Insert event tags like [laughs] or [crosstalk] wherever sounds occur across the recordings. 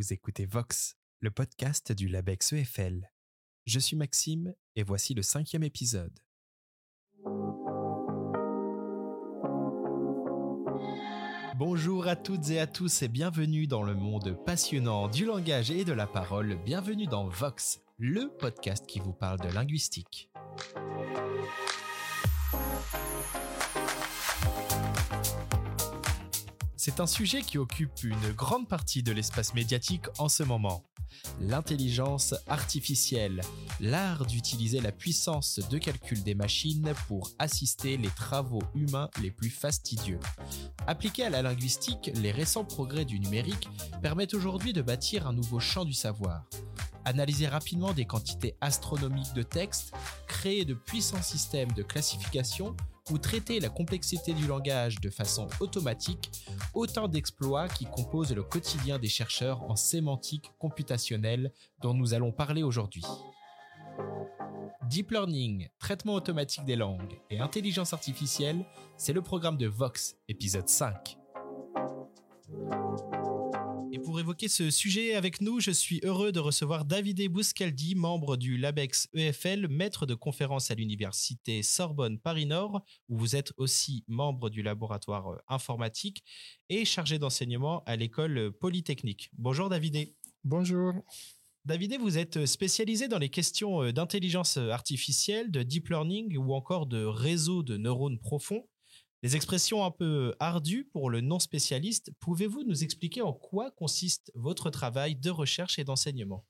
Vous écoutez Vox, le podcast du LabEx EFL. Je suis Maxime et voici le cinquième épisode. Bonjour à toutes et à tous et bienvenue dans le monde passionnant du langage et de la parole. Bienvenue dans Vox, le podcast qui vous parle de linguistique. C'est un sujet qui occupe une grande partie de l'espace médiatique en ce moment. L'intelligence artificielle, l'art d'utiliser la puissance de calcul des machines pour assister les travaux humains les plus fastidieux. Appliqués à la linguistique, les récents progrès du numérique permettent aujourd'hui de bâtir un nouveau champ du savoir. Analyser rapidement des quantités astronomiques de textes, créer de puissants systèmes de classification ou traiter la complexité du langage de façon automatique, autant d'exploits qui composent le quotidien des chercheurs en sémantique computationnelle dont nous allons parler aujourd'hui. Deep Learning, traitement automatique des langues et intelligence artificielle, c'est le programme de Vox, épisode 5 pour évoquer ce sujet avec nous, je suis heureux de recevoir Davide Bouscaldi, membre du LABEX EFL, maître de conférence à l'université Sorbonne Paris-Nord, où vous êtes aussi membre du laboratoire euh, informatique et chargé d'enseignement à l'école polytechnique. Bonjour Davide. Bonjour. Davide, vous êtes spécialisé dans les questions euh, d'intelligence artificielle, de deep learning ou encore de réseaux de neurones profonds. Des expressions un peu ardues pour le non-spécialiste, pouvez-vous nous expliquer en quoi consiste votre travail de recherche et d'enseignement?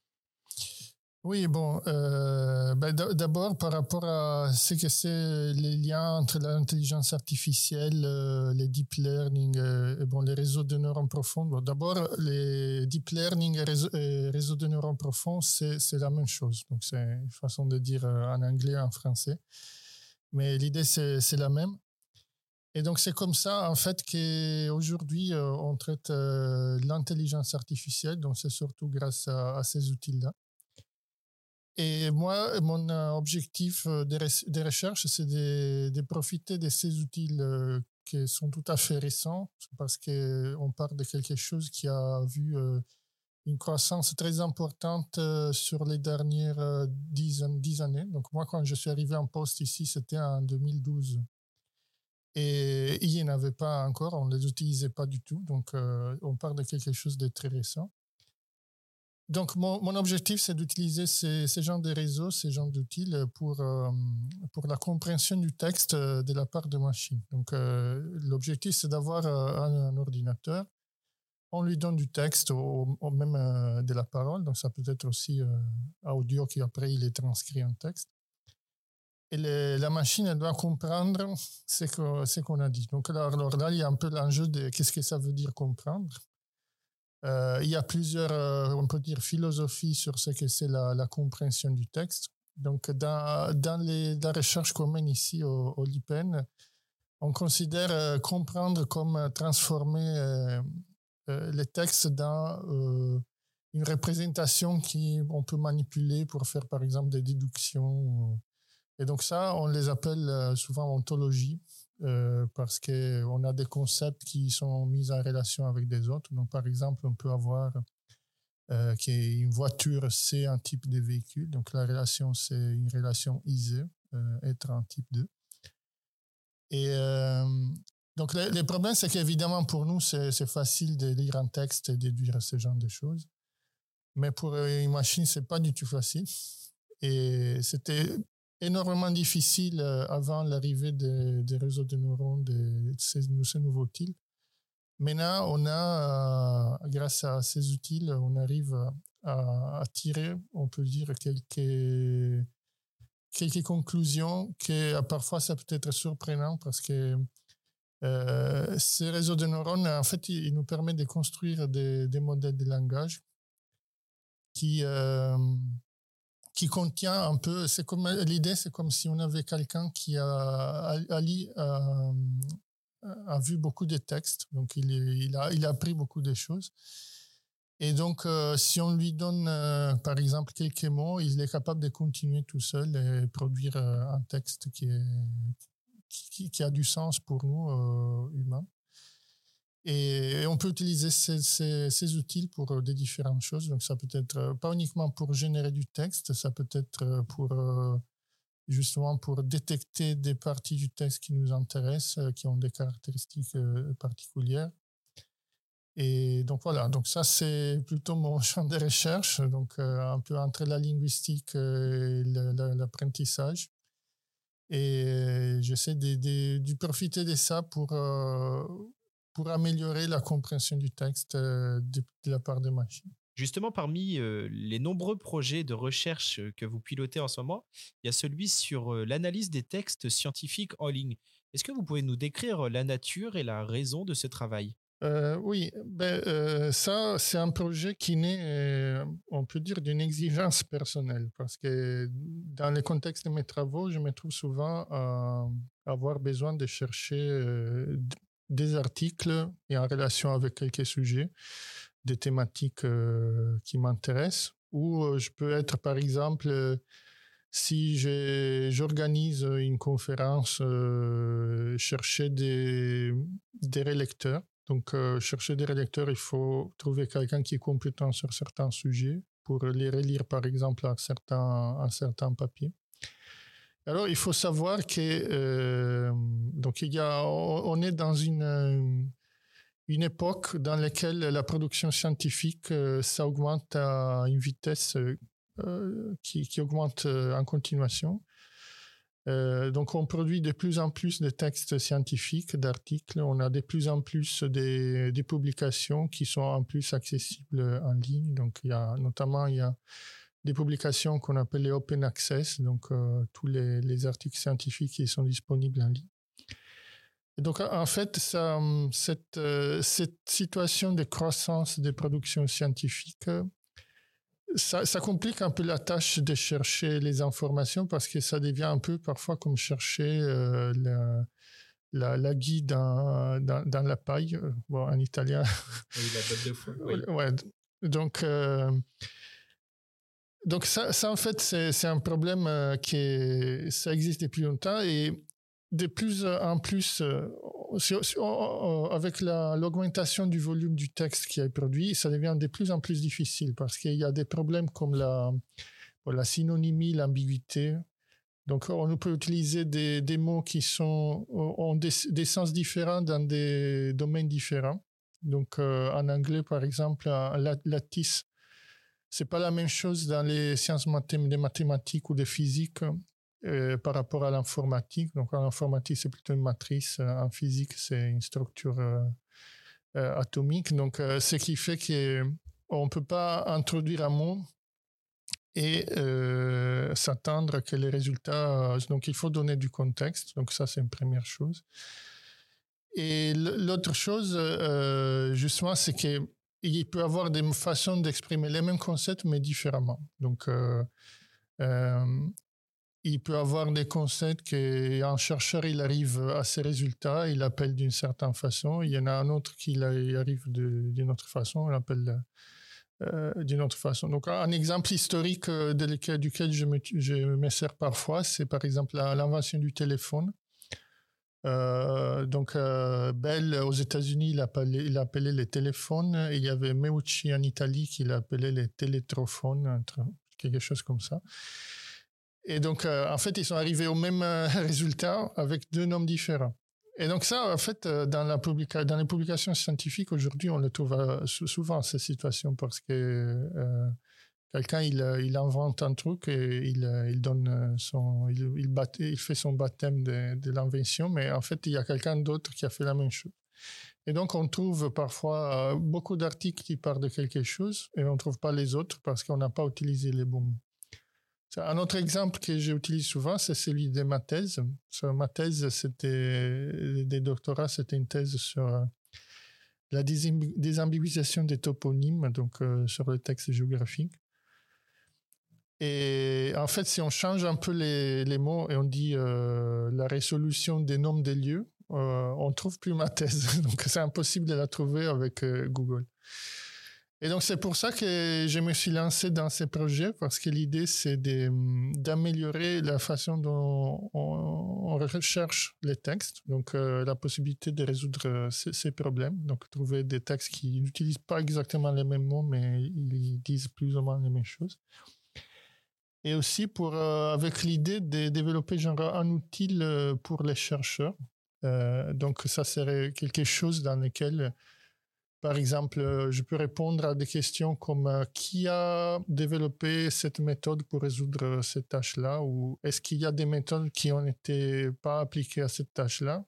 Oui, bon, euh, ben, d'abord par rapport à ce que c'est les liens entre l'intelligence artificielle, euh, les deep learning euh, et bon, les réseaux de neurones profonds. d'abord, les deep learning et réseaux, de neurones profonds, c'est la même chose. Donc, c'est une façon de dire en anglais en français. Mais l'idée, c'est la même. Et donc, c'est comme ça, en fait, qu'aujourd'hui, euh, on traite euh, l'intelligence artificielle. Donc, c'est surtout grâce à, ces outils-là. Et moi, mon euh, objectif de, recherche, c'est de, profiter de ces outils qui sont tout à fait récents, parce qu'on parle de quelque chose qui a vu une croissance très importante sur les dernières dix, dix années. Donc, moi, quand je suis arrivé en poste ici, c'était en 2012. Et il n'y en avait pas encore, on ne les utilisait pas du tout. Donc, euh, on parle de quelque chose de très récent. Donc, mon, objectif, c'est d'utiliser ces, ces, genres de réseaux, ces genres d'outils pour, euh, pour la compréhension du texte euh, de la part de machines. Donc, l'objectif, c'est d'avoir un, ordinateur. On lui donne du texte ou, même de la parole. Donc, ça peut être aussi audio qui, après, il est transcrit en texte et la machine elle doit comprendre ce qu'on a dit. Donc alors, là, il y a un peu l'enjeu de qu'est-ce que ça veut dire comprendre. Euh, il y a plusieurs, euh, on peut dire, philosophies sur ce que c'est la, compréhension du texte. Donc dans, la recherche qu'on mène ici au, au LIPEN, on considère euh, comprendre comme transformer les textes dans une représentation qui on peut manipuler pour faire par exemple des déductions et donc ça, on les appelle euh, souvent ontologie euh, parce qu'on a des concepts qui sont mis en relation avec des autres. Donc par exemple, on peut avoir euh, qu'une voiture, c'est un type de véhicule. Donc la relation, c'est une relation isée, euh, être un type 2. Et donc les, les problèmes, c'est qu'évidemment pour nous, c'est facile de lire un texte et déduire ce genre de choses. Mais pour une machine, c'est pas du tout facile. Et c'était énormément difficile euh, avant l'arrivée des, réseaux de neurones, de ces, nouveaux outils. Maintenant, on a, euh, grâce à ces outils, on arrive à, tirer, on peut dire, quelques, quelques conclusions qui, euh, parfois, ça peut être surprenant parce que ces réseaux de neurones, en fait, ils, nous permettent de construire des, modèles de langage qui, qui contient un peu, c'est comme l'idée, c'est comme si on avait quelqu'un qui a, a, a, vu beaucoup de textes, donc il, a, il a appris beaucoup de choses. Et donc, euh, si on lui donne, euh, par exemple, quelques mots, il est capable de continuer tout seul et produire euh, un texte qui, est, qui, a du sens pour nous, humains. Et, on peut utiliser ces, outils pour des différentes choses. Donc, ça peut être pas uniquement pour générer du texte, ça peut être pour justement pour détecter des parties du texte qui nous intéressent, qui ont des caractéristiques particulières. Et donc voilà, donc ça c'est plutôt mon [laughs] champ de recherche, donc un peu entre la linguistique et l'apprentissage. Et j'essaie de, de, profiter de ça pour, euh, pour améliorer la compréhension du texte euh, de, la part des machines. Justement, parmi euh, les nombreux projets de recherche que vous pilotez en ce moment, il y a celui sur l'analyse des textes scientifiques en ligne. Est-ce que vous pouvez nous décrire la nature et la raison de ce travail? Euh, oui, ben, euh, ça, c'est un projet qui naît, euh, on peut dire, d'une exigence personnelle, parce que dans le contexte de mes travaux, je me trouve souvent à avoir besoin de chercher des articles et en relation avec quelques sujets, des thématiques qui m'intéressent, ou je peux être, par exemple, si j'organise une conférence, chercher des, des relecteurs donc, euh, chercher des rédacteurs, il faut trouver quelqu'un qui est compétent sur certains sujets pour les relire, par exemple, à certains, à certains papiers. Alors, il faut savoir que euh, donc il y a, on est dans une une époque dans laquelle la production scientifique euh, ça augmente à une vitesse qui, qui, augmente en continuation. Euh, donc, on produit de plus en plus de textes scientifiques, d'articles. On a de plus en plus des, publications qui sont en plus accessibles en ligne. Donc, il y a notamment il y a des publications qu'on appelle les open access, donc euh, tous les, articles scientifiques qui sont disponibles en ligne. donc, en fait, cette, euh, cette situation de croissance des productions scientifiques ça, complique un peu la tâche de chercher les informations parce que ça devient un peu parfois comme chercher euh, la, la, guide dans, dans, la paille, bon, en italien. Oui, la botte de foin. Oui. Ouais. Donc, donc ça, ça, en fait, c'est un problème qui ça existe depuis longtemps et de plus en plus, avec l'augmentation du volume du texte qui est produit, ça devient de plus en plus difficile parce qu'il y a des problèmes comme la, la synonymie, l'ambiguïté. Donc, on peut utiliser des, des mots qui sont, ont des, sens différents dans des domaines différents. Donc, euh, en anglais, par exemple, lattice, c'est pas la même chose dans les sciences des mathématiques ou des physiques euh, par rapport à l'informatique. Donc, en informatique, c'est plutôt une matrice. Euh, en physique, c'est une structure euh, atomique. Donc, ce qui fait qu'on ne peut pas introduire un mot et s'attendre que les résultats. donc, il faut donner du contexte. Donc, ça, c'est une première chose. Et l'autre chose, justement, c'est qu'il peut avoir des façons d'exprimer les mêmes concepts, mais différemment. Donc, il peut avoir des concepts qu'un chercheur, il arrive à ses résultats, il appelle d'une certaine façon. Il y en a un autre qui arrive d'une autre façon, il appelle euh, d'une autre façon. Donc, un exemple historique euh, duquel je me, je me sers parfois, c'est par exemple l'invention du téléphone. Euh, donc, Bell aux États-Unis, il appelait, les téléphones. Il y avait Meucci en Italie qui l'appelait les télétrophones, quelque chose comme ça. Et donc, euh, en fait, ils sont arrivés au même euh, [laughs] résultat avec deux noms différents. Et donc ça, en fait, euh, dans, dans les publications scientifiques aujourd'hui, on le trouve souvent, cette situation, parce que quelqu'un, il, il, invente un truc et il, il donne son, il, fait son baptême de, l'invention, mais en fait, il y a quelqu'un d'autre qui a fait la même chose. Et donc, on trouve parfois beaucoup d'articles qui parlent de quelque chose et on ne trouve pas les autres parce qu'on n'a pas utilisé les bons. Un autre exemple que j'utilise souvent, c'est celui de ma thèse. ma thèse, c'était des doctorats, c'était une thèse sur euh, la désambiguisation des toponymes, donc euh, sur le texte géographique. Et en fait, si on change un peu les, mots et on dit euh, la résolution des noms des lieux, on trouve plus ma thèse. [laughs] Donc, c'est impossible de la trouver avec Google. Et donc c'est pour ça que je me suis lancé dans ces projets parce que l'idée c'est d'améliorer la façon dont on, recherche les textes, donc euh, la possibilité de résoudre euh, ces, problèmes, donc trouver des textes qui n'utilisent pas exactement les mêmes mots mais ils disent plus ou moins les mêmes choses. Et aussi pour euh, avec l'idée de développer un outil pour les chercheurs. donc ça serait quelque chose dans lequel par exemple, euh, je peux répondre à des questions comme euh, qui a développé cette méthode pour résoudre euh, cette tâche-là? Ou est-ce qu'il y a des méthodes qui n'ont été pas appliquées à cette tâche-là?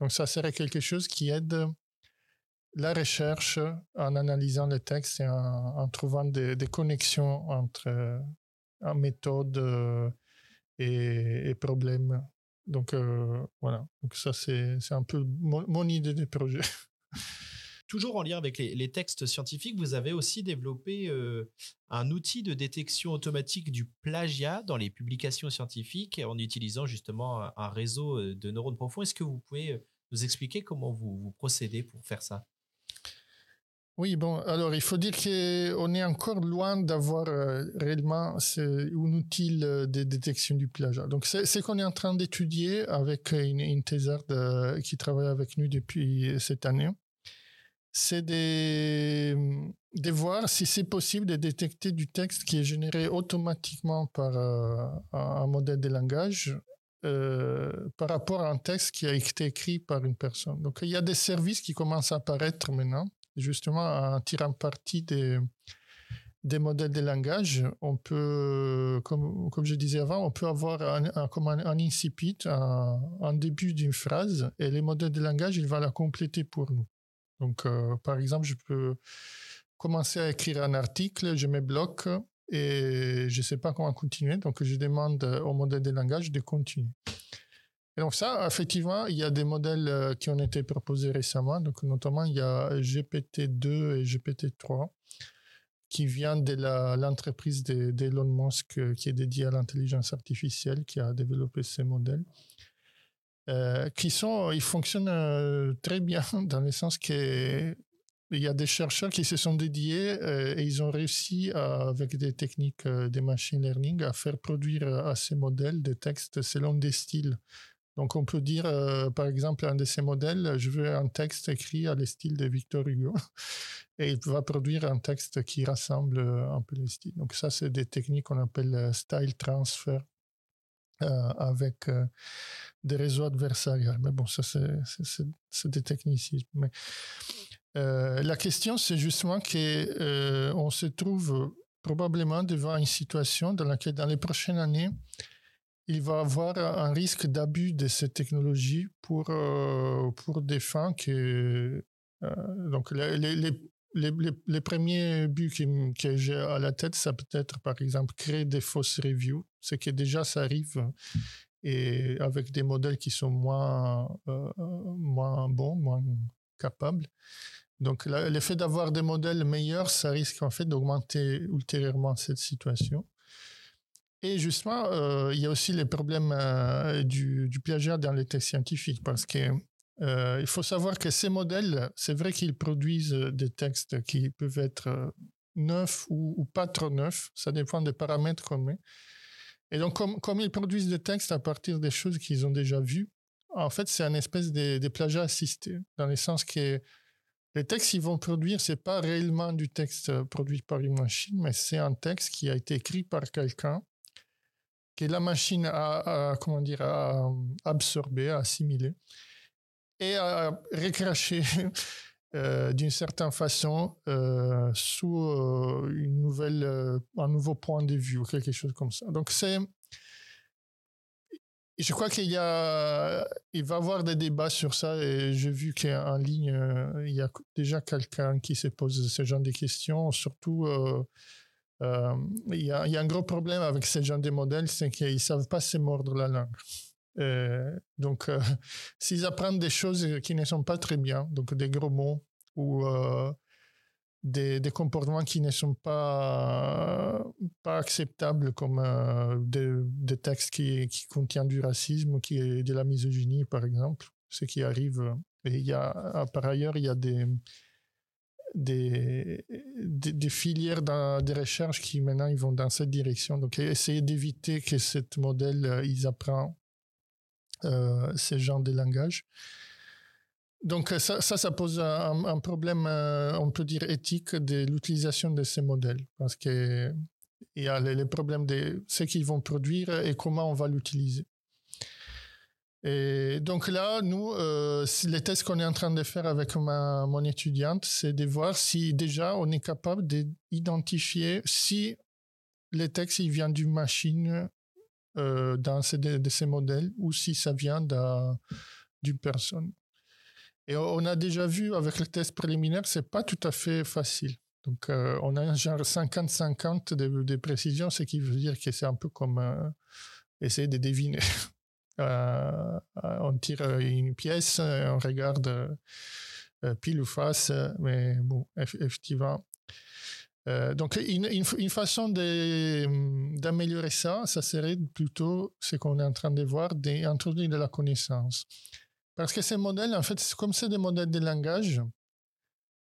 Donc ça serait quelque chose qui aide la recherche en analysant les textes et en, trouvant des, connexions entre euh, méthode et, et problèmes. Donc voilà, donc ça c'est un peu mon idée de projet. [laughs] Toujours en lien avec les, textes scientifiques, vous avez aussi développé euh, un outil de détection automatique du plagiat dans les publications scientifiques en utilisant justement un, réseau euh, de neurones profonds. Est-ce que vous pouvez euh, nous expliquer comment vous, procédez pour faire ça? Oui, bon, alors il faut dire qu'on est encore loin d'avoir réellement un outil de détection du plagiat. Donc, c'est ce qu'on est en train d'étudier avec une, thésarde qui travaille avec nous depuis cette année c'est de, voir si c'est possible de détecter du texte qui est généré automatiquement par euh, un modèle de langage euh, par rapport à un texte qui a été écrit par une personne. Donc il y a des services qui commencent à apparaître maintenant, justement en tirant parti des, des modèles de langage. On peut, comme, comme je disais avant, on peut avoir un, un, incipit, un, un début d'une phrase, et les modèles de langage, il va la compléter pour nous. Donc, euh, par exemple, je peux commencer à écrire un article, je me bloque et je ne sais pas comment continuer. Donc, je demande au modèle de langage de continuer. Et donc ça, effectivement, il y a des modèles euh, qui ont été proposés récemment. Donc, notamment, il y a GPT-2 et GPT-3 qui viennent de l'entreprise d'Elon Musk euh, qui est dédiée à l'intelligence artificielle, qui a développé ces modèles. Euh, qui sont, ils fonctionnent très bien [laughs] dans le sens que il y a des chercheurs qui se sont dédiés et ils ont réussi avec des techniques de machine learning à faire produire à ces modèles des textes selon des styles. Donc on peut dire, par exemple, un de ces modèles, je veux un texte écrit à le style de Victor Hugo [laughs] et il va produire un texte qui rassemble un peu les styles. Donc ça, c'est des techniques qu'on appelle style transfer avec des réseaux adversariales. Mais bon, ça, c'est des technicismes. Mais, euh, la question, c'est justement qu'on euh, on se trouve probablement devant une situation dans laquelle, dans les prochaines années, il va avoir un risque d'abus de ces technologies pour, euh, pour des fins que. donc, les, les, les, les, premiers buts que, j'ai à la tête, ça peut être, par exemple, créer des fausses reviews. C'est que déjà, ça arrive et avec des modèles qui sont moins, euh, moins bons, moins capables. Donc, l'effet d'avoir des modèles meilleurs, ça risque en fait d'augmenter ultérieurement cette situation. Et justement, euh, il y a aussi les problèmes euh, du, du, plagiat dans les textes scientifiques parce que il faut savoir que ces modèles, c'est vrai qu'ils produisent des textes qui peuvent être neufs ou, pas trop neufs, ça dépend des paramètres qu'on met. Et donc, comme, comme ils produisent des textes à partir des choses qu'ils ont déjà vues, en fait, c'est un espèce de, de, plagiat assisté, dans le sens que les textes qu'ils vont produire, c'est pas réellement du texte euh, produit par une machine, mais c'est un texte qui a été écrit par quelqu'un la machine a, comment dire, a absorbé, a assimilé et a recraché [laughs] Euh, d'une certaine façon euh, sous euh, une nouvelle, un nouveau point de vue ou quelque chose comme ça. Donc c'est, je crois qu'il y a, il va y avoir des débats sur ça et j'ai vu qu'en ligne il y a déjà quelqu'un qui se pose ce genre de questions. Surtout, il y, a, il, y a, un gros problème avec ce genre de modèles, c'est qu'ils savent pas se mordre la langue. Euh, donc, euh, [laughs] s'ils apprennent des choses qui ne sont pas très bien, donc des gros mots ou euh, des, comportements qui ne sont pas, acceptables, comme des, textes qui, contiennent du racisme ou de la misogynie, par exemple, ce qui arrive. Et par ailleurs, il y a des, des, des, filières de recherche qui maintenant ils vont dans cette direction. Donc essayer d'éviter que ce modèle euh, ils apprennent euh, ce genre de langage. Donc ça, ça, ça pose un, problème, euh, on peut dire éthique de l'utilisation de ces modèles parce que il y a les, problèmes de ce qu'ils vont produire et comment on va l'utiliser. Et donc là, nous, euh, les tests qu'on est en train de faire avec ma, mon étudiante, c'est de voir si déjà on est capable d'identifier si les textes ils viennent d'une machine euh, dans ces, de, ces modèles ou si ça vient d'une personne. Et on a déjà vu avec le test préliminaire, c'est pas tout à fait facile. Donc, euh, on a un genre 50-50 de, de, précision, ce qui veut dire que c'est un peu comme euh, essayer de deviner. [laughs] Euh, on tire une pièce, on regarde pile ou face, mais bon, effectivement. donc, une, façon d'améliorer ça, ça serait plutôt ce qu'on est en train de voir, d'introduire de la connaissance. Parce que ces modèles, en fait, comme c'est des modèles de langage,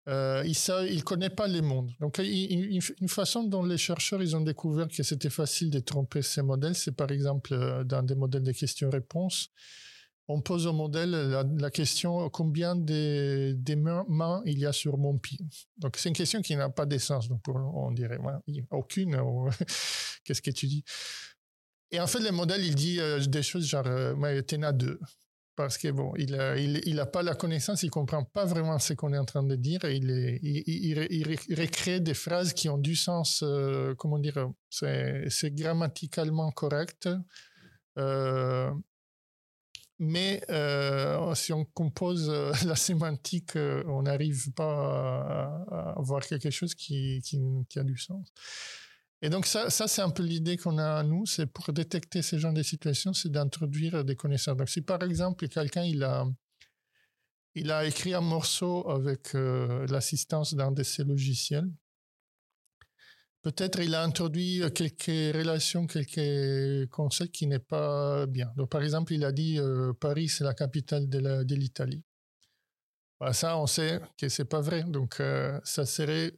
euh, il ne connaît pas les mondes. Donc, une façon dont les chercheurs ils ont découvert que c'était facile de tromper ces modèles, c'est par exemple euh, dans des modèles de questions-réponses. On pose au modèle la, question combien de, mains il y a sur mon pied? Donc, c'est une question qui n'a pas de sens. Donc, on dirait aucune. [laughs] Qu'est-ce que tu dis? Et en fait, le modèle, il dit euh, des choses genre, mais tu en as deux parce que bon, il n'a il, pas la connaissance, il comprend pas vraiment ce qu'on est en train de dire, il, il, il, recrée des phrases qui ont du sens, euh, comment dire, c'est grammaticalement correct, euh, mais euh, si on compose [laughs] la sémantique, on n'arrive pas à, à, avoir quelque chose qui, qui, qui a du sens. Et donc ça, ça c'est un peu l'idée qu'on a à nous, c'est pour détecter ce genre de situations, c'est d'introduire des connaissances. Donc si par exemple quelqu'un il a il a écrit un morceau avec euh, l'assistance d'un de ses logiciels, peut-être il a introduit quelques relations, quelques concepts qui n'est pas bien. Donc par exemple il a dit euh, Paris c'est la capitale de l'Italie. Bah, ça on sait que c'est pas vrai. Donc euh, ça serait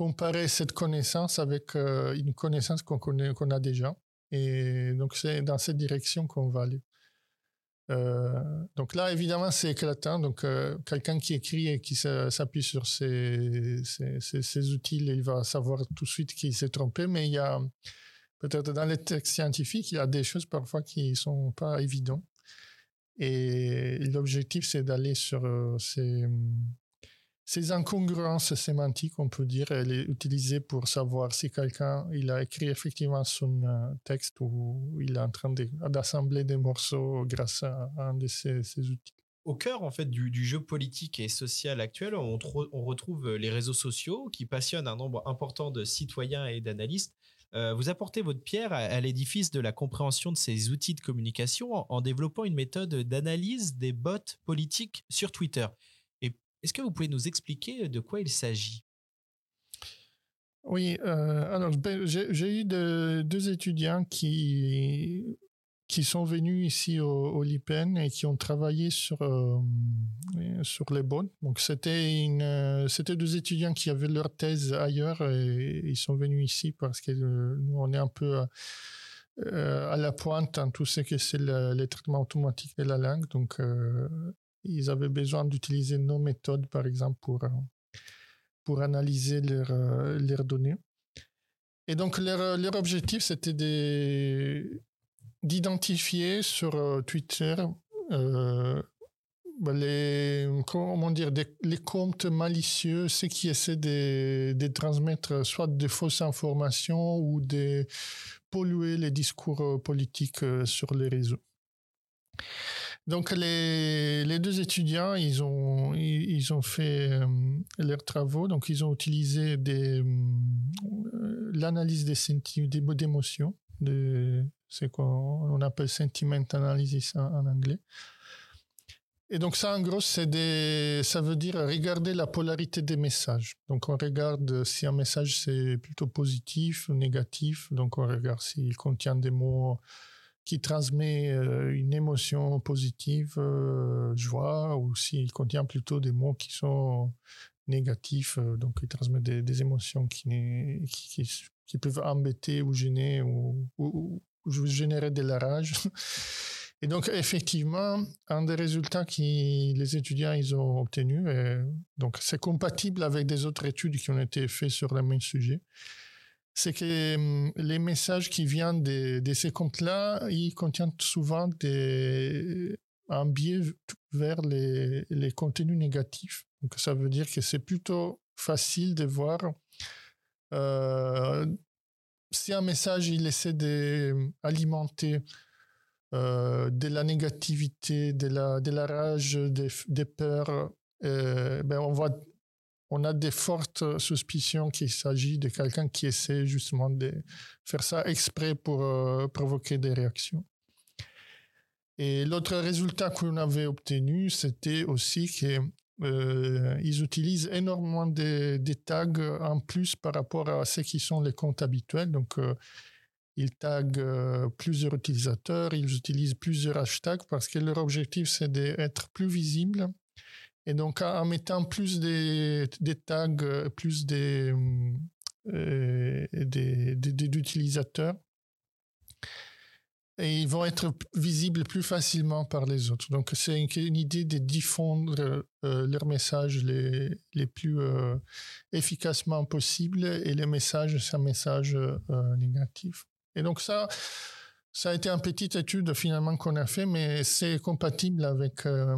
comparer cette connaissance avec euh, une connaissance qu'on connaît, qu'on a déjà. Et donc, c'est dans cette direction qu'on va aller. Euh, donc là, évidemment, c'est éclatant. Donc, euh, quelqu'un qui écrit et qui s'appuie sur ces, outils, il va savoir tout de suite qu'il s'est trompé. Mais il y a peut-être dans les textes scientifiques, il y a des choses parfois qui sont pas évidentes. Et l'objectif, c'est d'aller sur ces, ces incongruences sémantiques, on peut dire, elle est utilisée pour savoir si quelqu'un il a écrit effectivement son euh, texte ou il est en train d'assembler des morceaux grâce à un de ces, outils. Au cœur en fait du, jeu politique et social actuel, on, retrouve les réseaux sociaux qui passionnent un nombre important de citoyens et d'analystes. Euh, vous apportez votre pierre à, l'édifice de la compréhension de ces outils de communication en développant une méthode d'analyse des bots politiques sur Twitter. Est-ce que vous pouvez nous expliquer de quoi il s'agit? Oui, euh, alors ben, j'ai eu deux étudiants qui, qui sont venus ici au, au LIPEN et qui ont travaillé sur, euh, sur les bots. Donc c'était deux étudiants qui avaient leur thèse ailleurs et ils sont venus ici parce que euh, nous on est un peu à la pointe en tout ce que c'est le, le, traitement automatique de la langue. Donc ils avaient besoin d'utiliser nos méthodes, par exemple, pour, euh, pour analyser leurs euh, leurs données. Et donc, leur, euh, leur objectif, c'était d'identifier sur Twitter les, comment dire, les comptes malicieux, ceux qui essaient de, de transmettre soit de fausses informations ou de polluer les discours politiques sur les réseaux. Donc les, les, deux étudiants, ils ont, ils, ont fait euh, leurs travaux. Donc ils ont utilisé euh, l'analyse des sentiments, d'émotions, de ce qu'on appelle sentiment analysis en, en, anglais. Et donc ça, en gros, c'est des, ça veut dire regarder la polarité des messages. Donc on regarde si un message c'est plutôt positif ou négatif. Donc on regarde s'il contient des mots qui transmet euh, une émotion positive, euh, joie, ou s'il contient plutôt des mots qui sont négatif, donc il transmet des, émotions qui, peuvent embêter ou gêner ou, générer de la rage. Et donc, effectivement, un des résultats que les étudiants ils ont obtenus, c'est compatible avec des autres études qui ont été faites sur le même sujet, c'est que hum, les messages qui viennent de, ces comptes-là, ils contiennent souvent des, un biais vers les, les contenus négatifs. Donc, ça veut dire que c'est plutôt facile de voir euh, si un message il essaie d'alimenter euh, de la négativité, de la, de la rage, des, peurs, euh, ben on, voit, on a des fortes suspicions qu'il s'agit de quelqu'un qui essaie justement de faire ça exprès pour euh, provoquer des réactions. Et l'autre résultat qu'on avait obtenu, c'était aussi qu'ils utilisent énormément de, tags en plus par rapport à ce qui sont les comptes habituels. Donc, ils taguent euh, plusieurs utilisateurs, ils utilisent plusieurs hashtags parce que leur objectif, c'est d'être plus visible. Et donc, en mettant plus des, tags, euh, plus des, euh, d'utilisateurs, et ils vont être visibles plus facilement par les autres. Donc, c'est une, idée de diffondre leurs messages les, les plus efficacement possible et les messages, c'est un message négatif. Et donc ça, ça a été une petite étude finalement qu'on a fait, mais c'est compatible avec euh,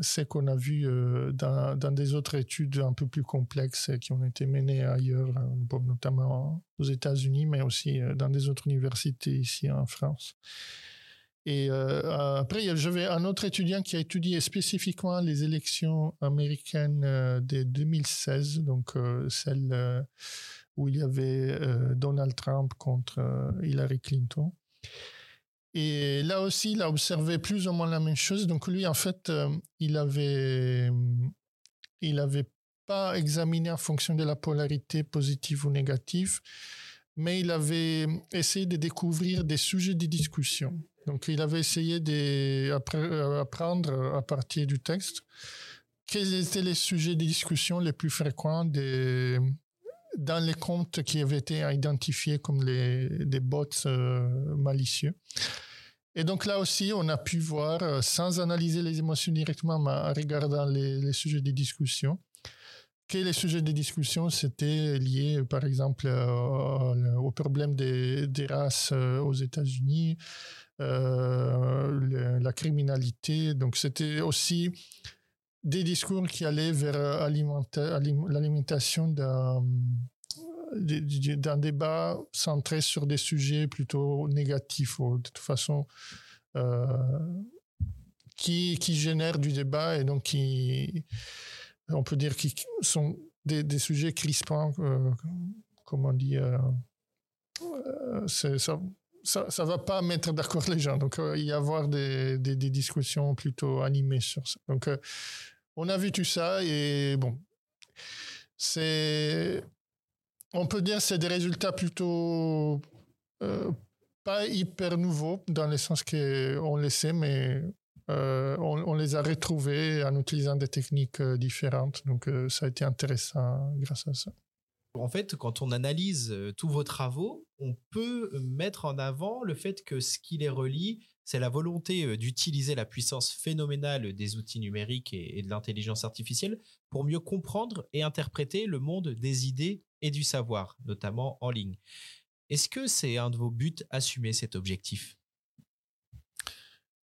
ce qu'on a vu euh, dans, des autres études un peu plus complexes qui ont été menées ailleurs, euh, notamment aux États-Unis, mais aussi dans des autres universités ici en France. Et après, j'avais un autre étudiant qui a étudié spécifiquement les élections américaines de 2016, donc celles où il y avait euh, Donald Trump contre euh, Hillary Clinton. Et là aussi, il a observé plus ou moins la même chose. Donc lui, en fait, euh, il avait, il avait pas examiné en fonction de la polarité positive ou négative, mais il avait essayé de découvrir des sujets de discussion. Donc il avait essayé d'apprendre à partir du texte quels étaient les sujets de discussion les plus fréquents des, dans les comptes qui avaient été identifiés comme les, des bots euh, malicieux. Et donc là aussi, on a pu voir, euh, sans analyser les émotions directement, mais en regardant les, sujets de discussion, que les sujets de discussion, c'était lié, par exemple, euh, au problème des, des races aux États-Unis, la criminalité. Donc c'était aussi des discours qui allaient vers euh, l'alimentation d'un d'un débat centré sur des sujets plutôt négatifs ou de toute façon euh, qui, qui génèrent du débat et donc qui on peut dire qui sont des, des sujets crispants euh, comment dire ça, ça, ça va pas mettre d'accord les gens donc il y avoir des, discussions plutôt animées sur ça donc on a vu tout ça et bon, c'est, on peut dire c'est des résultats plutôt euh, pas hyper nouveaux dans le sens qu'on les sait, mais euh, on, les a retrouvés en utilisant des techniques euh, différentes. Donc ça a été intéressant grâce à ça. En fait, quand on analyse tous vos travaux, on peut mettre en avant le fait que ce qui les relie, c'est la volonté euh, d'utiliser la puissance phénoménale des outils numériques et, de l'intelligence artificielle pour mieux comprendre et interpréter le monde des idées et du savoir, notamment en ligne. Est-ce que c'est un de vos buts assumer cet objectif?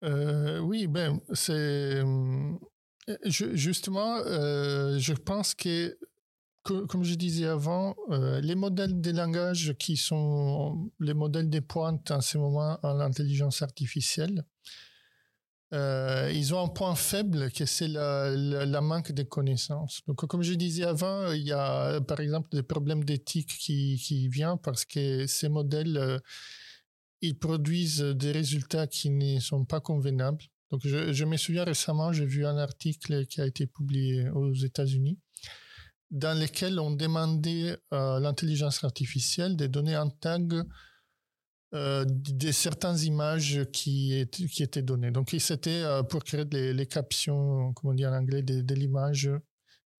Euh, Oui, ben c'est euh, justement, je pense que comme je disais avant, euh, les modèles de langage qui sont les modèles des pointes en ce moment en l'intelligence artificielle, euh, ils ont un point faible que c'est la, manque de connaissances. Donc, comme je disais avant, il y a par exemple des problèmes d'éthique qui, qui viennent parce que ces modèles, euh, ils produisent des résultats qui ne sont pas convenables. Donc, je me souviens récemment, j'ai vu un article qui a été publié aux États-Unis dans lesquels on demandait à l'intelligence artificielle de donner un tag euh, de certaines images qui, qui étaient données. Donc, c'était euh, pour créer les, les, captions, comment dire en anglais, de, l'image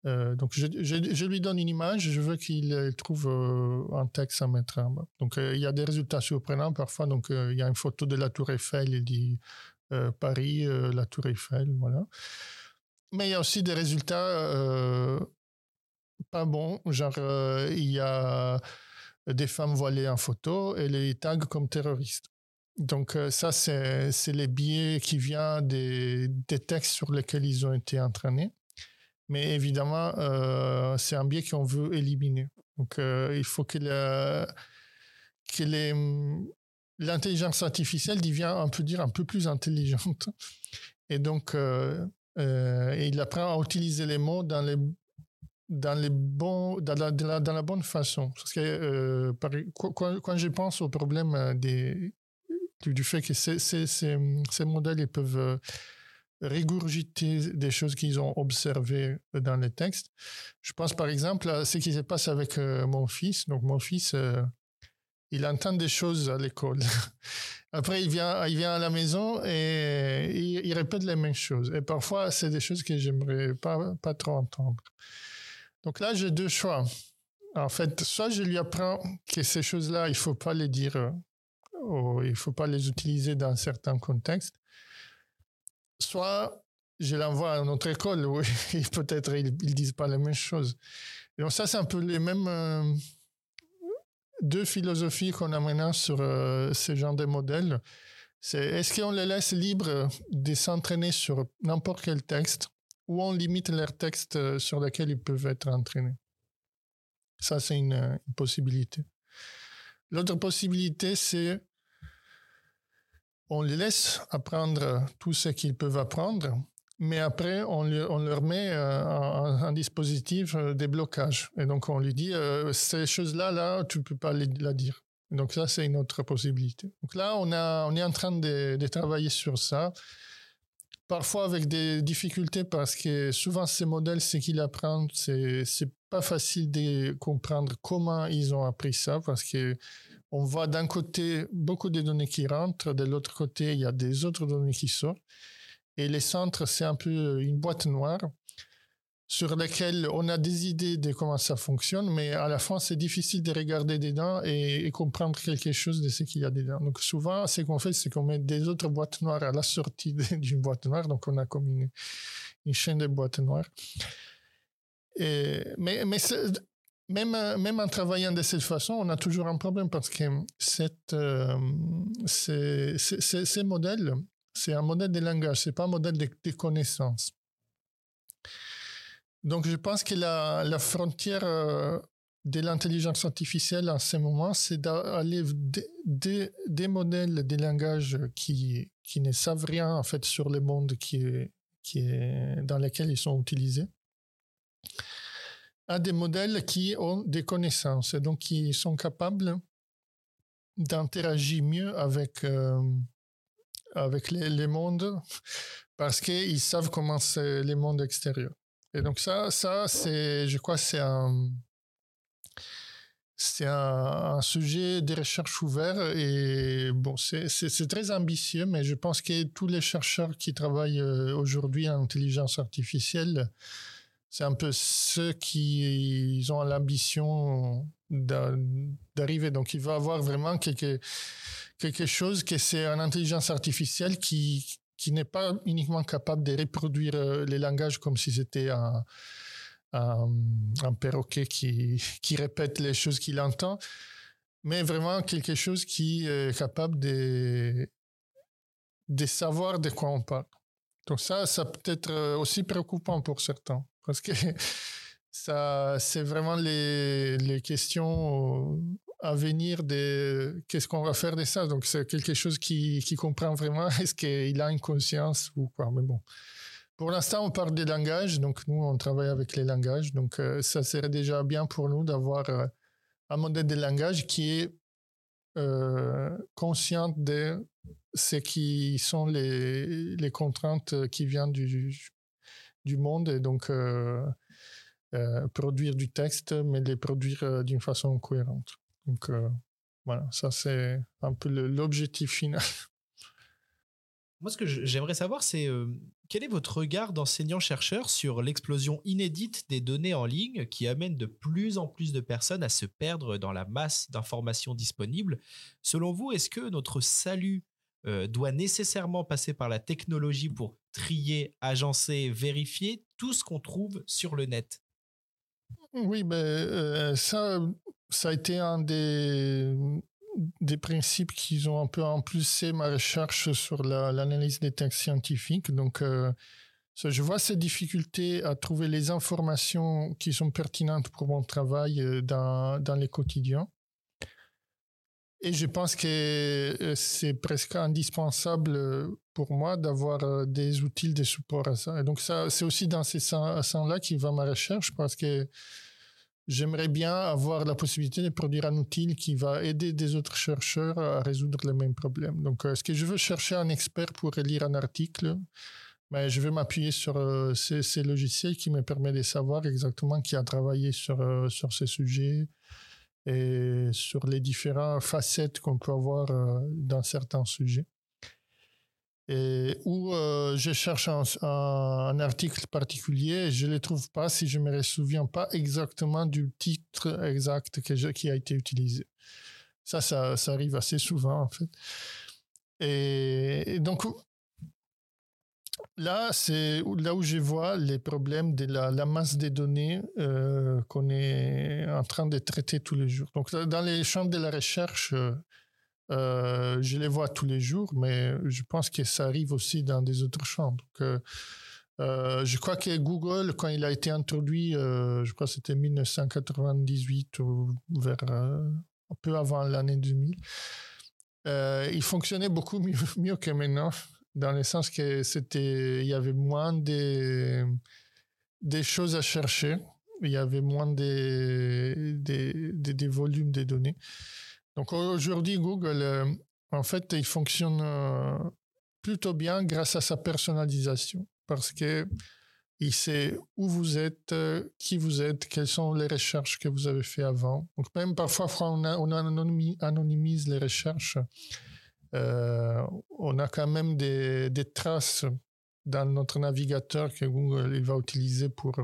Euh, donc, je, je, lui donne une image, je veux qu'il trouve un texte à mettre en. Donc, il y a des résultats surprenants parfois. Donc, il y a une photo de la Tour Eiffel, il dit Paris, la Tour Eiffel, voilà. Mais il y a aussi des résultats pas bons, genre il y a des femmes voilées en photo et les tags comme terroristes. Donc ça, c'est les biais qui viennent des, des, textes sur lesquels ils ont été entraînés. Mais évidemment, euh, c'est un biais qu'on veut éliminer. Donc euh, il faut que, que l'intelligence artificielle devienne, on peut dire, un peu plus intelligente. Et donc, euh, il apprend à utiliser les mots dans les dans les bons dans la, dans la, bonne façon parce que quand, quand, je pense au problème des du, fait que ces, ces, ces, ces modèles ils peuvent régurgiter des choses qu'ils ont observées dans les textes. Je pense par exemple à ce qui se passe avec euh, mon fils. Donc mon fils, euh, il entend des choses à l'école. [laughs] Après, il vient, il vient à la maison et il, répète les mêmes choses. Et parfois, c'est des choses que j'aimerais pas, pas trop entendre. Donc là, j'ai deux choix. En fait, soit je lui apprends que ces choses-là, il faut pas les dire, euh, il faut pas les utiliser dans certains contextes soit je l'envoie à notre école où [laughs] peut-être ils, ne disent pas les mêmes choses. Donc ça, c'est un peu les mêmes euh, deux philosophies qu'on a maintenant sur euh, ce genre de modèles. C'est est-ce qu'on les laisse libres de s'entraîner sur n'importe quel texte ou on limite leurs textes euh, sur lesquels ils peuvent être entraînés. Ça, c'est une possibilité. L'autre possibilité, c'est on les laisse apprendre tout ce qu'ils peuvent apprendre, mais après, on, leur met euh, un, dispositif de déblocage. Et donc, on lui dit, euh, ces choses-là, là, tu peux pas les, la dire. Donc, ça, c'est une autre possibilité. Donc là, on, a, on est en train de travailler sur ça. Parfois avec des difficultés parce que souvent ces modèles, ce qu'ils apprennent, c'est, pas facile de comprendre comment ils ont appris ça parce que on voit d'un côté beaucoup de données qui rentrent, de l'autre côté, il y a des autres données qui sortent. Et les centres, c'est un peu une boîte noire sur laquelle on a des idées de comment ça fonctionne, mais à la fin, c'est difficile de regarder dedans et, comprendre quelque chose de ce qu'il y a dedans. Donc souvent, ce qu'on fait, c'est qu'on met des autres boîtes noires à la sortie [laughs] d'une boîte noire, donc on a comme une, chaîne de boîtes noires. Et, mais mais même, même en travaillant de cette façon, on a toujours un problème parce que cette, euh, ces, modèles, c'est un modèle de langage, c'est pas un modèle de, de connaissance. Donc, je pense que la, frontière euh, de l'intelligence artificielle en ce moment, c'est d'aller des, des modèles de langage qui, ne savent rien en fait sur le monde qui dans lequel ils sont utilisés à des modèles qui ont des connaissances et donc qui sont capables d'interagir mieux avec, euh, les, les, mondes parce qu'ils savent comment c'est les mondes extérieurs. Et donc ça, ça c'est, je crois, c'est un, c'est un, sujet de recherche ouvert et bon, c'est, très ambitieux, mais je pense que tous les chercheurs qui travaillent euh, aujourd'hui en intelligence artificielle c'est un peu ceux qui ont l'ambition d'arriver. Donc, il va avoir vraiment quelque, quelque chose que c'est une intelligence artificielle qui, qui n'est pas uniquement capable de reproduire euh, les langages comme si c'était un, un, perroquet qui, qui répète les choses qu'il entend, mais vraiment quelque chose qui est capable de, de savoir de quoi on parle. Donc ça, ça peut être euh, aussi préoccupant pour certains parce que [laughs] ça, c'est vraiment les, les questions à venir de qu'est-ce qu'on va faire de ça. Donc, c'est quelque chose qui, qui comprend vraiment [laughs] est-ce qu'il a une conscience ou quoi. Mais bon. Pour l'instant, on parle des langages. Donc, nous, on travaille avec les langages. Donc, euh, ça serait déjà bien pour nous d'avoir euh, un modèle de langage qui est euh, conscient de ce qui sont les, les contraintes qui viennent du, du monde et donc euh, euh, produire du texte, mais les produire d'une façon cohérente. Donc voilà, ça c'est un peu l'objectif final. [laughs] Moi, ce que j'aimerais savoir, c'est quel est votre regard d'enseignant-chercheur sur l'explosion inédite des données en ligne qui amène de plus en plus de personnes à se perdre dans la masse d'informations disponibles? Selon vous, est-ce que notre salut doit nécessairement passer par la technologie pour trier, agencer, vérifier tout ce qu'on trouve sur le net? Oui, ben, ça, ça a été un des, des principes qui ont un peu impulsé ma recherche sur l'analyse des textes scientifiques. Donc, euh, je vois ces difficultés à trouver les informations qui sont pertinentes pour mon travail euh, dans, dans les quotidiens. Et je pense que euh, c'est presque indispensable pour moi d'avoir des outils de support à ça. Et donc, ça, c'est aussi dans ces sens-là qui va ma recherche parce que J'aimerais bien avoir la possibilité de produire un outil qui va aider des autres chercheurs à résoudre les mêmes problèmes. Donc, est-ce que je veux chercher un expert pour lire un article mais je vais m'appuyer sur euh, ces, logiciels qui me permettent de savoir exactement qui a travaillé sur, euh, sur ces sujets et sur les différentes facettes qu'on peut avoir euh, dans certains sujets et où euh, je cherche un, article particulier et je ne le trouve pas si je ne me souviens pas exactement du titre exact qui a été utilisé. Ça, ça, arrive assez souvent en fait. Et, donc là, c'est là où je vois les problèmes de la, masse des données euh, qu'on est en train de traiter tous les jours. Donc dans les champs de la recherche, euh, je les vois tous les jours, mais je pense que ça arrive aussi dans des autres champs. Euh, euh, je crois que Google, quand il a été introduit, je crois que c'était 1998 ou vers un peu avant l'année 2000, il fonctionnait beaucoup [laughs] mieux, que maintenant, dans le sens que c'était, il y avait moins des, des choses à chercher, il y avait moins des, des, des volumes de données. Donc aujourd'hui, Google, euh, en fait, il fonctionne euh, plutôt bien grâce à sa personnalisation parce que il sait où vous êtes, euh, qui vous êtes, quelles sont les recherches que vous avez fait avant. Donc même parfois, on, on anonymise les recherches. on a quand même des, des, traces dans notre navigateur que Google il va utiliser pour,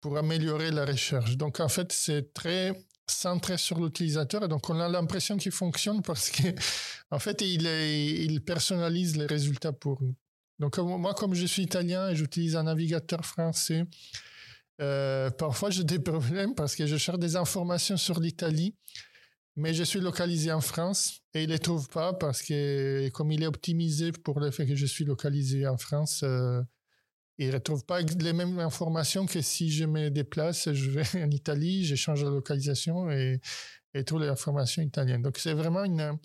pour améliorer la recherche. Donc en fait, c'est très centré sur l'utilisateur. Donc, on a l'impression qu'il fonctionne parce que, [laughs] en fait, il, personnalise les résultats pour nous. Donc, moi, comme je suis italien et j'utilise un navigateur français, euh, parfois j'ai des [laughs] problèmes parce que je cherche des informations sur l'Italie, mais je suis localisé en France et il les trouve pas parce que, comme il est optimisé pour le fait que je suis localisé en France, euh, il ne retrouve pas les mêmes informations que si je me déplace, je vais [laughs] en Italie, j'échange la localisation et, et trouve les informations italiennes. Donc c'est vraiment une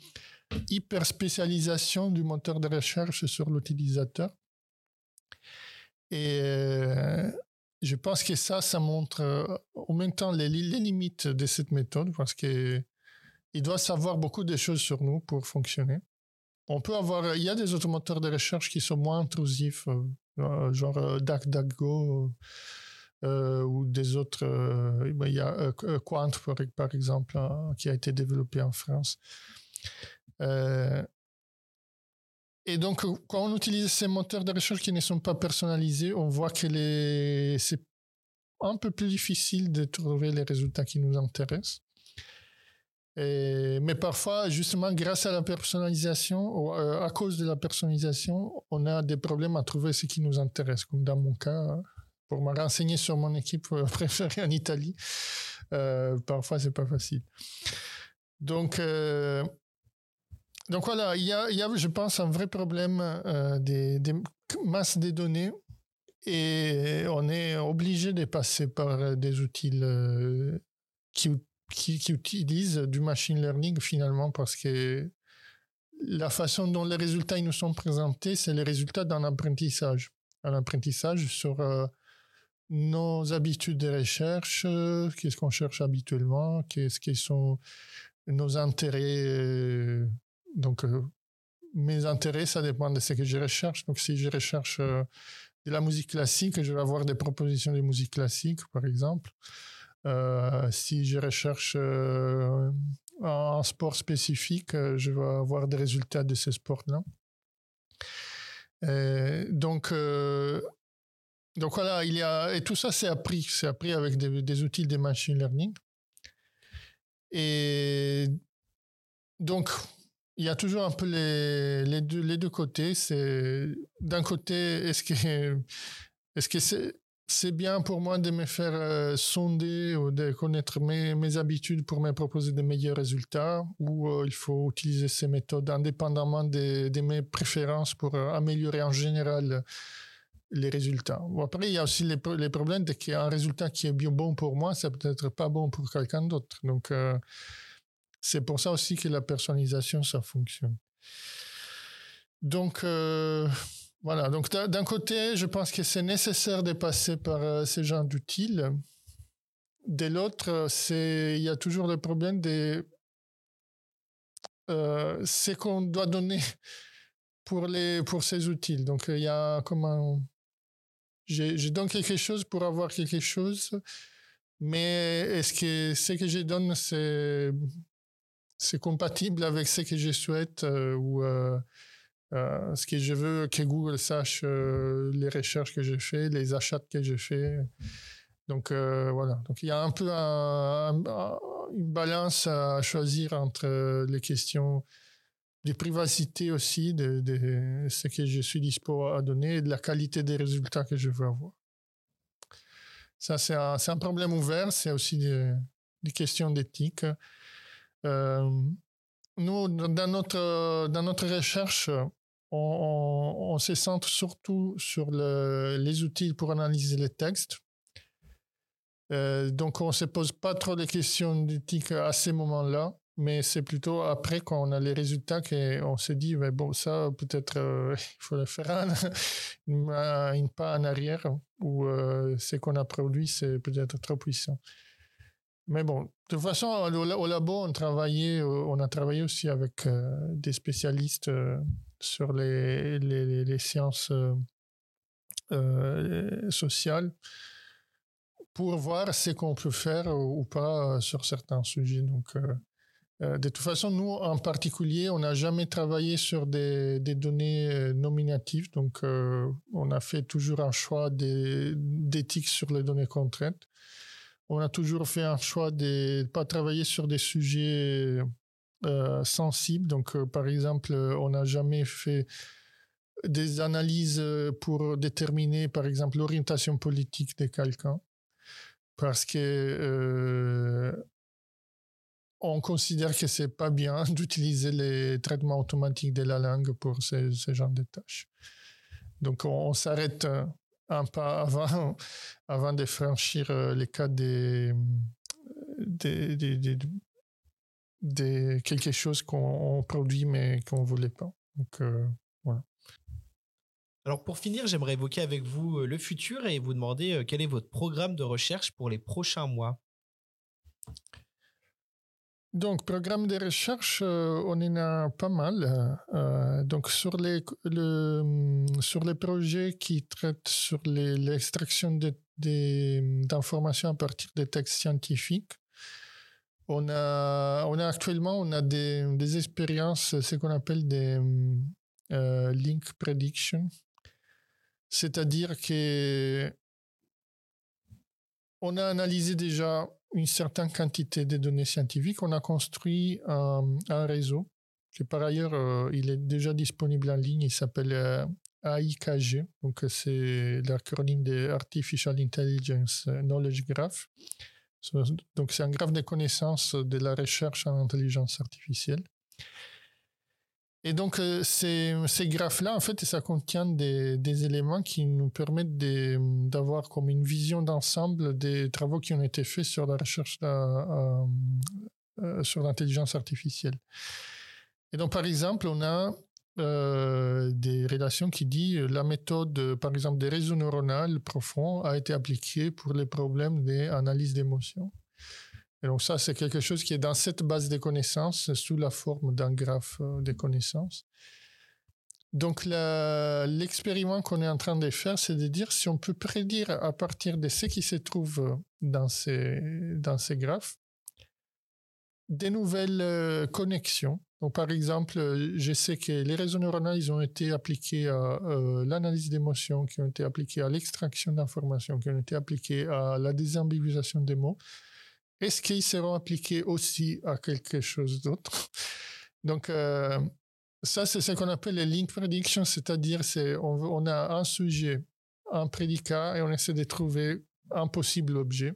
hyper spécialisation du moteur de recherche sur l'utilisateur. Et euh, je pense que ça, ça montre euh, en même temps les, limites de cette méthode parce que il doit savoir beaucoup de choses sur nous pour fonctionner. On peut avoir, il y a des autres moteurs de recherche qui sont moins intrusifs euh, euh, genre euh, DuckDuckGo euh, ou des autres. il y a Quant, par, exemple, hein, qui a été développé en France. Et donc, quand on utilise ces moteurs de recherche qui ne sont pas personnalisés, on voit que c'est un peu plus difficile de trouver les résultats qui nous intéressent mais parfois, justement, grâce à la personnalisation, euh, à cause de la personnalisation, on a des problèmes à trouver ce qui nous intéresse. Comme dans mon cas, pour me renseigner sur mon équipe euh, [laughs] préférée en Italie, euh, parfois c'est pas facile. Donc, euh, donc voilà, il y, a, il y a, je pense, un vrai problème des, des masses de données et on est obligé de passer par des outils qui qui, utilisent du machine learning finalement parce que la façon dont les résultats nous sont présentés, c'est les résultats d'un apprentissage. Un apprentissage sur euh, nos habitudes de recherche, qu'est-ce qu'on cherche habituellement, qu'est-ce qui sont nos intérêts. Euh, donc, euh, mes intérêts, ça dépend de ce que je recherche. Donc, si je recherche de la musique classique, je vais avoir des propositions de musique classique, par exemple. Euh, si je recherche euh, un sport spécifique, euh, je vais avoir des résultats de ce sport-là. donc, donc voilà, il y a, et tout ça c'est appris, c'est appris avec des, outils de machine learning. Et donc, il y a toujours un peu les, les, deux, les deux côtés. C'est d'un côté, est-ce que est-ce que c'est c'est bien pour moi de me faire euh, sonder ou de connaître mes, habitudes pour me proposer de meilleurs résultats ou euh, il faut utiliser ces méthodes indépendamment de, mes préférences pour euh, améliorer en général les résultats. après, il y a aussi les, les problèmes de qu'un résultat qui est bien bon pour moi, c'est peut-être pas bon pour quelqu'un d'autre. Donc, c'est pour ça aussi que la personnalisation, ça fonctionne. Donc, voilà. Donc, d'un côté, je pense que c'est nécessaire de passer par euh, ces d'outils. De l'autre, il y a toujours le problème de euh, ce qu'on doit donner [laughs] pour les, pour ces outils. Donc, il y a comment, je donne quelque chose pour avoir quelque chose, mais est-ce que ce que je donne, c'est compatible avec ce que je souhaite euh, ou euh, euh, ce que je veux que Google sache les recherches que j'ai fait, les achats que j'ai fait. Donc voilà. Donc il y a un peu une balance à choisir entre les questions de privacité aussi, de, ce que je suis dispo à donner et de la qualité des résultats que je veux avoir. Ça, c'est un, problème ouvert. C'est aussi des, des questions d'éthique. Euh, nous, dans notre, dans notre recherche, on, se centre surtout sur les outils pour analyser les textes. Euh, donc, on ne se pose pas trop de questions d'éthique à ces moments-là, mais c'est plutôt après qu'on a les résultats qu'on se dit, mais bon, ça, peut-être, euh, [laughs] il faut le faire un, [laughs] une, pas en arrière, ou ce qu'on a produit, c'est peut-être trop puissant. Mais bon, de toute façon, au, labo, on, travaillait, euh, on a travaillé aussi avec euh, des spécialistes euh, sur les, les, sciences sociales pour voir ce qu'on peut faire ou pas sur certains sujets. Donc, de toute façon, nous, en particulier, on n'a jamais travaillé sur des, des données nominatives. Donc, on a fait toujours un choix d'éthique sur les données contraintes on a toujours fait un choix de ne pas travailler sur des sujets euh, sensibles. Donc, euh, par exemple, on n'a jamais fait des analyses pour déterminer, par exemple, l'orientation politique de quelqu'un, parce que euh, on considère que c'est pas bien [laughs] d'utiliser les traitements automatiques de la langue pour ce, genre de tâches. Donc, on s'arrête un pas avant, [laughs] avant de franchir euh, les cas des, des, des, quelque chose qu'on produit mais qu'on ne voulait pas. Donc, euh, voilà. Alors pour finir, j'aimerais évoquer avec vous euh, le futur et vous demander quel est votre programme de recherche pour les prochains mois? Donc, programme de recherche, euh, on en a pas mal. Euh, donc, sur les, le, sur les projets qui traitent sur l'extraction d'informations à partir des textes scientifiques, on a, on a actuellement on a des, des expériences, ce qu'on appelle des euh, link prediction. C'est-à-dire que on a analysé déjà une certaine quantité de données scientifiques. On a construit un, réseau qui, par ailleurs, euh, il est déjà disponible en ligne. Il s'appelle euh, AIKG. Donc, c'est l'acronyme de Artificial Intelligence Knowledge Graph. Donc, c'est un graphe de connaissances de la recherche en intelligence artificielle. Et donc, euh, ces, graphes-là, en fait, ça contient des, des, éléments qui nous permettent d'avoir comme une vision d'ensemble des travaux qui ont été faits sur la recherche euh, euh, sur l'intelligence artificielle. Et donc, par exemple, on a des relations qui disent la méthode, par exemple, des réseaux neuronaux profonds a été appliquée pour les problèmes d'analyse d'émotions. Et donc ça, c'est quelque chose qui est dans cette base de connaissances sous la forme d'un graphe euh, de connaissances. Donc l'expériment qu'on est en train de faire, c'est de dire si on peut prédire à partir de ce qui se trouve dans ces, dans ces graphes des nouvelles euh, connexions Donc, par exemple, je sais que les réseaux neuronaux, ils ont été appliqués à l'analyse d'émotions, qui ont été appliqués à l'extraction d'informations, qui ont été appliqués à la désambiguisation des mots. Est-ce qu'ils seront appliqués aussi à quelque chose d'autre? Donc, ça, c'est ce qu'on appelle les link prediction, c'est-à-dire c'est on, a un sujet, un prédicat, et on essaie de trouver un possible objet,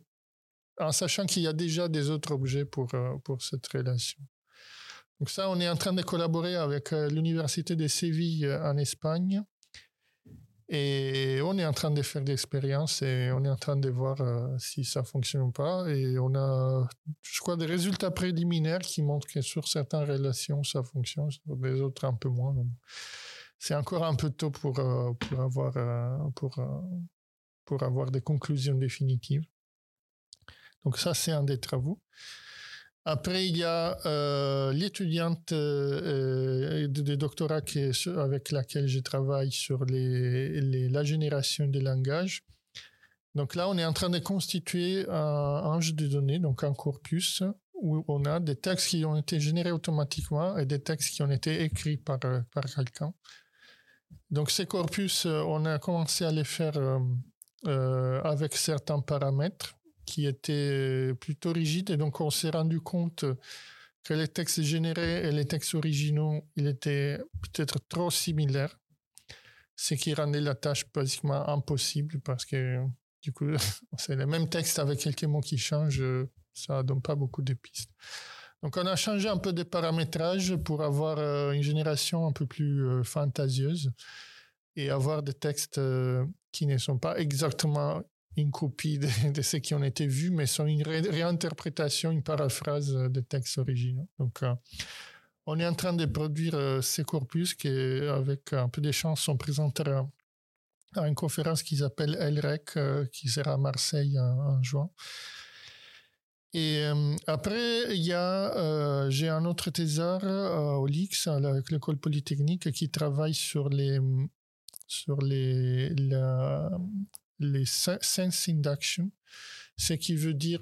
en sachant qu'il y a déjà des autres objets pour, euh, pour cette relation. Donc ça, on est en train de collaborer avec euh, l'Université de Séville euh, en Espagne et on est en train de faire des expériences et on est en train de voir euh, si ça fonctionne ou pas. Et on a, je crois, des résultats préliminaires qui montrent que sur certaines relations, ça fonctionne, sur les autres, un peu moins. C'est encore un peu tôt pour, euh, pour, avoir, euh, pour, pour avoir des conclusions définitives. Donc ça, c'est un des travaux. Après, il y a euh, l'étudiante euh, de, doctorat avec laquelle je travaille sur les, la génération des langages. Donc là, on est en train de constituer un jeu de données, donc un corpus où on a des textes qui ont été générés automatiquement et des textes qui ont été écrits par, par quelqu'un. Donc ces corpus, on a commencé à les faire euh, avec certains paramètres qui était plutôt rigide. Et donc, on s'est rendu compte que les textes générés et les textes originaux, ils étaient peut-être trop similaires, ce qui rendait la tâche basiquement impossible parce que, du coup, [laughs] c'est le même texte avec quelques mots qui changent, ça donne pas beaucoup de pistes. Donc, on a changé un peu de paramétrage pour avoir euh, une génération un peu plus euh, fantasieuse et avoir des textes euh, qui ne sont pas exactement une copie de, [laughs] ce qui ont été vu, mais sont une réinterprétation, une paraphrase des textes originaux. Donc, euh, on est en train de produire euh, ces corpus qui, avec un peu de chance, sont présentés à, une conférence qui s'appelle LREC, euh, qui sera à Marseille en, juin. Et après, il y a, j'ai un autre thésard au LIX, à l'école polytechnique, qui travaille sur les, sur les, les sense induction, ce qui veut dire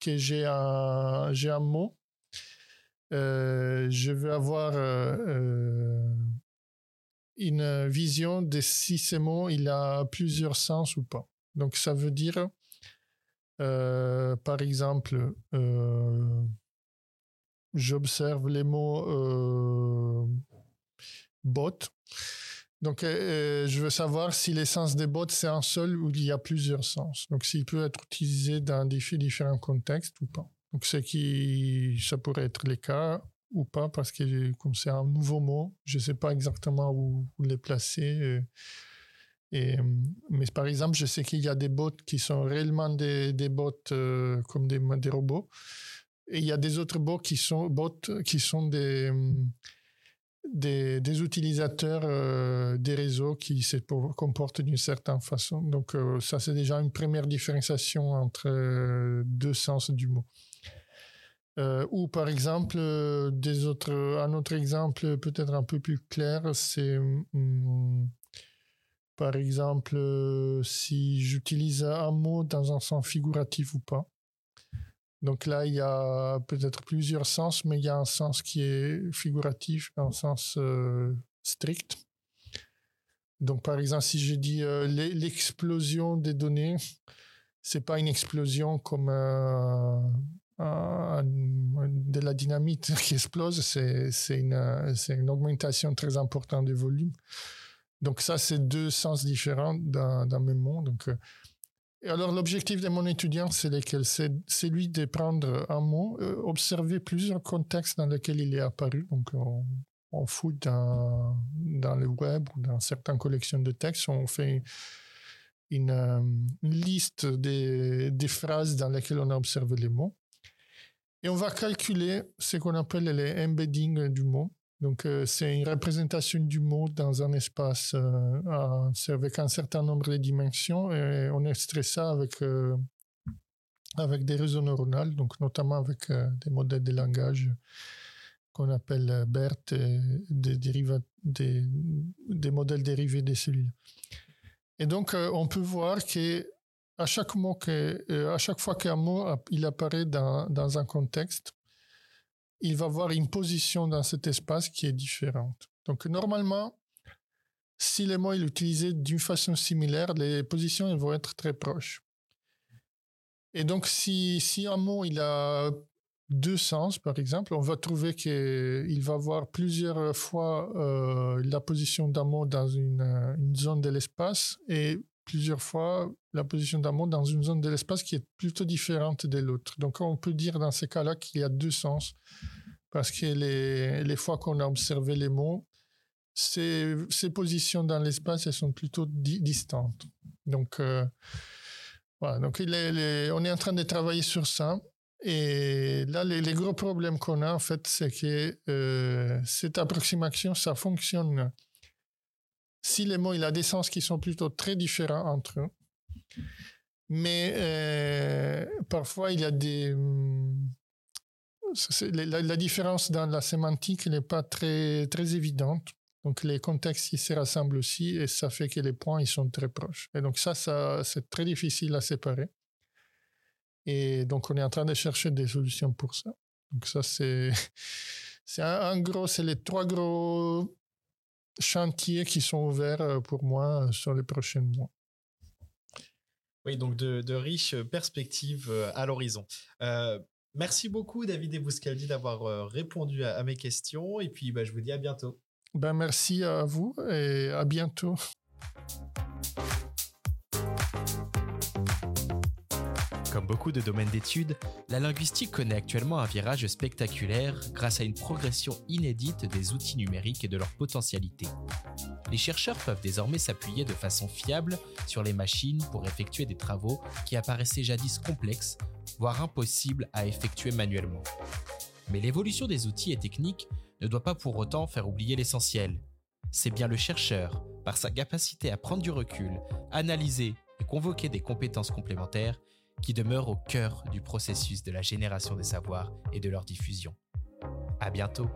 que j'ai un, un mot, euh, je vais avoir euh, euh, une vision de si ce mot il a plusieurs sens ou pas. Donc ça veut dire, par exemple, j'observe les mots bot donc, euh, euh, je veux savoir si l'essence des bots, c'est un seul ou il y a plusieurs sens. Donc, s'il peut être utilisé dans différents contextes ou pas. Donc, ce qui, ça pourrait être le cas ou pas, parce que comme c'est un nouveau mot, je ne sais pas exactement où, les placer. Euh, mais par exemple, je sais qu'il y a des bots qui sont réellement des, des bots comme des, des, robots. Et il y a des autres bots qui sont, bots qui sont des des, utilisateurs euh, des réseaux qui se comportent d'une certaine façon. Donc euh, ça, c'est déjà une première différenciation entre euh, deux sens du mot. ou par exemple, des autres, un autre exemple peut-être un peu plus clair, c'est hum, par exemple si j'utilise un mot dans un sens figuratif ou pas. Donc là, il y a peut-être plusieurs sens, mais il y a un sens qui est figuratif, un sens euh, strict. Donc par exemple, si je dis euh, l'explosion des données, c'est pas une explosion comme euh, de la dynamite [laughs] qui explose, c'est une, une augmentation très importante du volume. Donc ça, c'est deux sens différents mes mots. Donc alors, l'objectif de mon étudiant, c'est lequel? C'est celui de prendre un mot, euh, observer plusieurs contextes dans lesquels il est apparu. Donc, on, on fouille dans, dans, le web ou dans certaines collections de textes, on fait une, une liste des, des, phrases dans lesquelles on a observé les mots. Et on va calculer ce qu'on appelle les embeddings du mot. Donc, euh, c'est une représentation du mot dans un espace euh, avec un certain nombre de dimensions et on extrait ça avec, euh, avec des réseaux neuronaux, donc notamment avec des modèles de langage qu'on appelle BERT, des, modèles dérivés des cellules. Et donc, on peut voir que à chaque, mot que, à chaque fois qu'un mot il apparaît dans, dans un contexte, il va avoir une position dans cet espace qui est différente. Donc normalement, si les mots sont utilisés d'une façon similaire, les positions elles vont être très proches. Et donc si, si un mot il a deux sens, par exemple, on va trouver qu'il va avoir plusieurs fois euh, la position d'un mot dans une, une zone de l'espace et plusieurs fois la position d'un mot dans une zone de l'espace qui est plutôt différente de l'autre. Donc on peut dire dans ces cas-là qu'il y a deux sens, parce que les, les fois qu'on a observé les mots, ces, ces positions dans l'espace, elles sont plutôt distantes. Donc, euh, voilà, donc on est en train de travailler sur ça. Et là, les, les gros problèmes qu'on a, en fait, c'est que euh, cette approximation, ça fonctionne si les mots, il a des sens qui sont plutôt très différents entre eux. Mais euh, parfois, il y a des... La, la, différence dans la sémantique n'est pas très, très évidente. Donc, les contextes, ils se rassemblent aussi et ça fait que les points, ils sont très proches. Et donc, ça, ça c'est très difficile à séparer. Et donc, on est en train de chercher des solutions pour ça. Donc, ça, c'est... [laughs] C'est un gros, c'est les trois gros chantiers qui sont ouverts euh, pour moi euh, sur les prochains mois. Oui, donc de, riches perspectives euh, à l'horizon. merci beaucoup, David Ebouscaldi, d'avoir répondu à, mes questions. Et puis, bah, je vous dis à bientôt. Ben, merci à vous et à bientôt. Comme beaucoup de domaines d'études, la linguistique connaît actuellement un virage spectaculaire grâce à une progression inédite des outils numériques et de leur potentialité. Les chercheurs peuvent désormais s'appuyer de façon fiable sur les machines pour effectuer des travaux qui apparaissaient jadis complexes, voire impossibles à effectuer manuellement. Mais l'évolution des outils et techniques ne doit pas pour autant faire oublier l'essentiel. C'est bien le chercheur, par sa capacité à prendre du recul, analyser et convoquer des compétences complémentaires, qui demeure au cœur du processus de la génération des savoirs et de leur diffusion. À bientôt!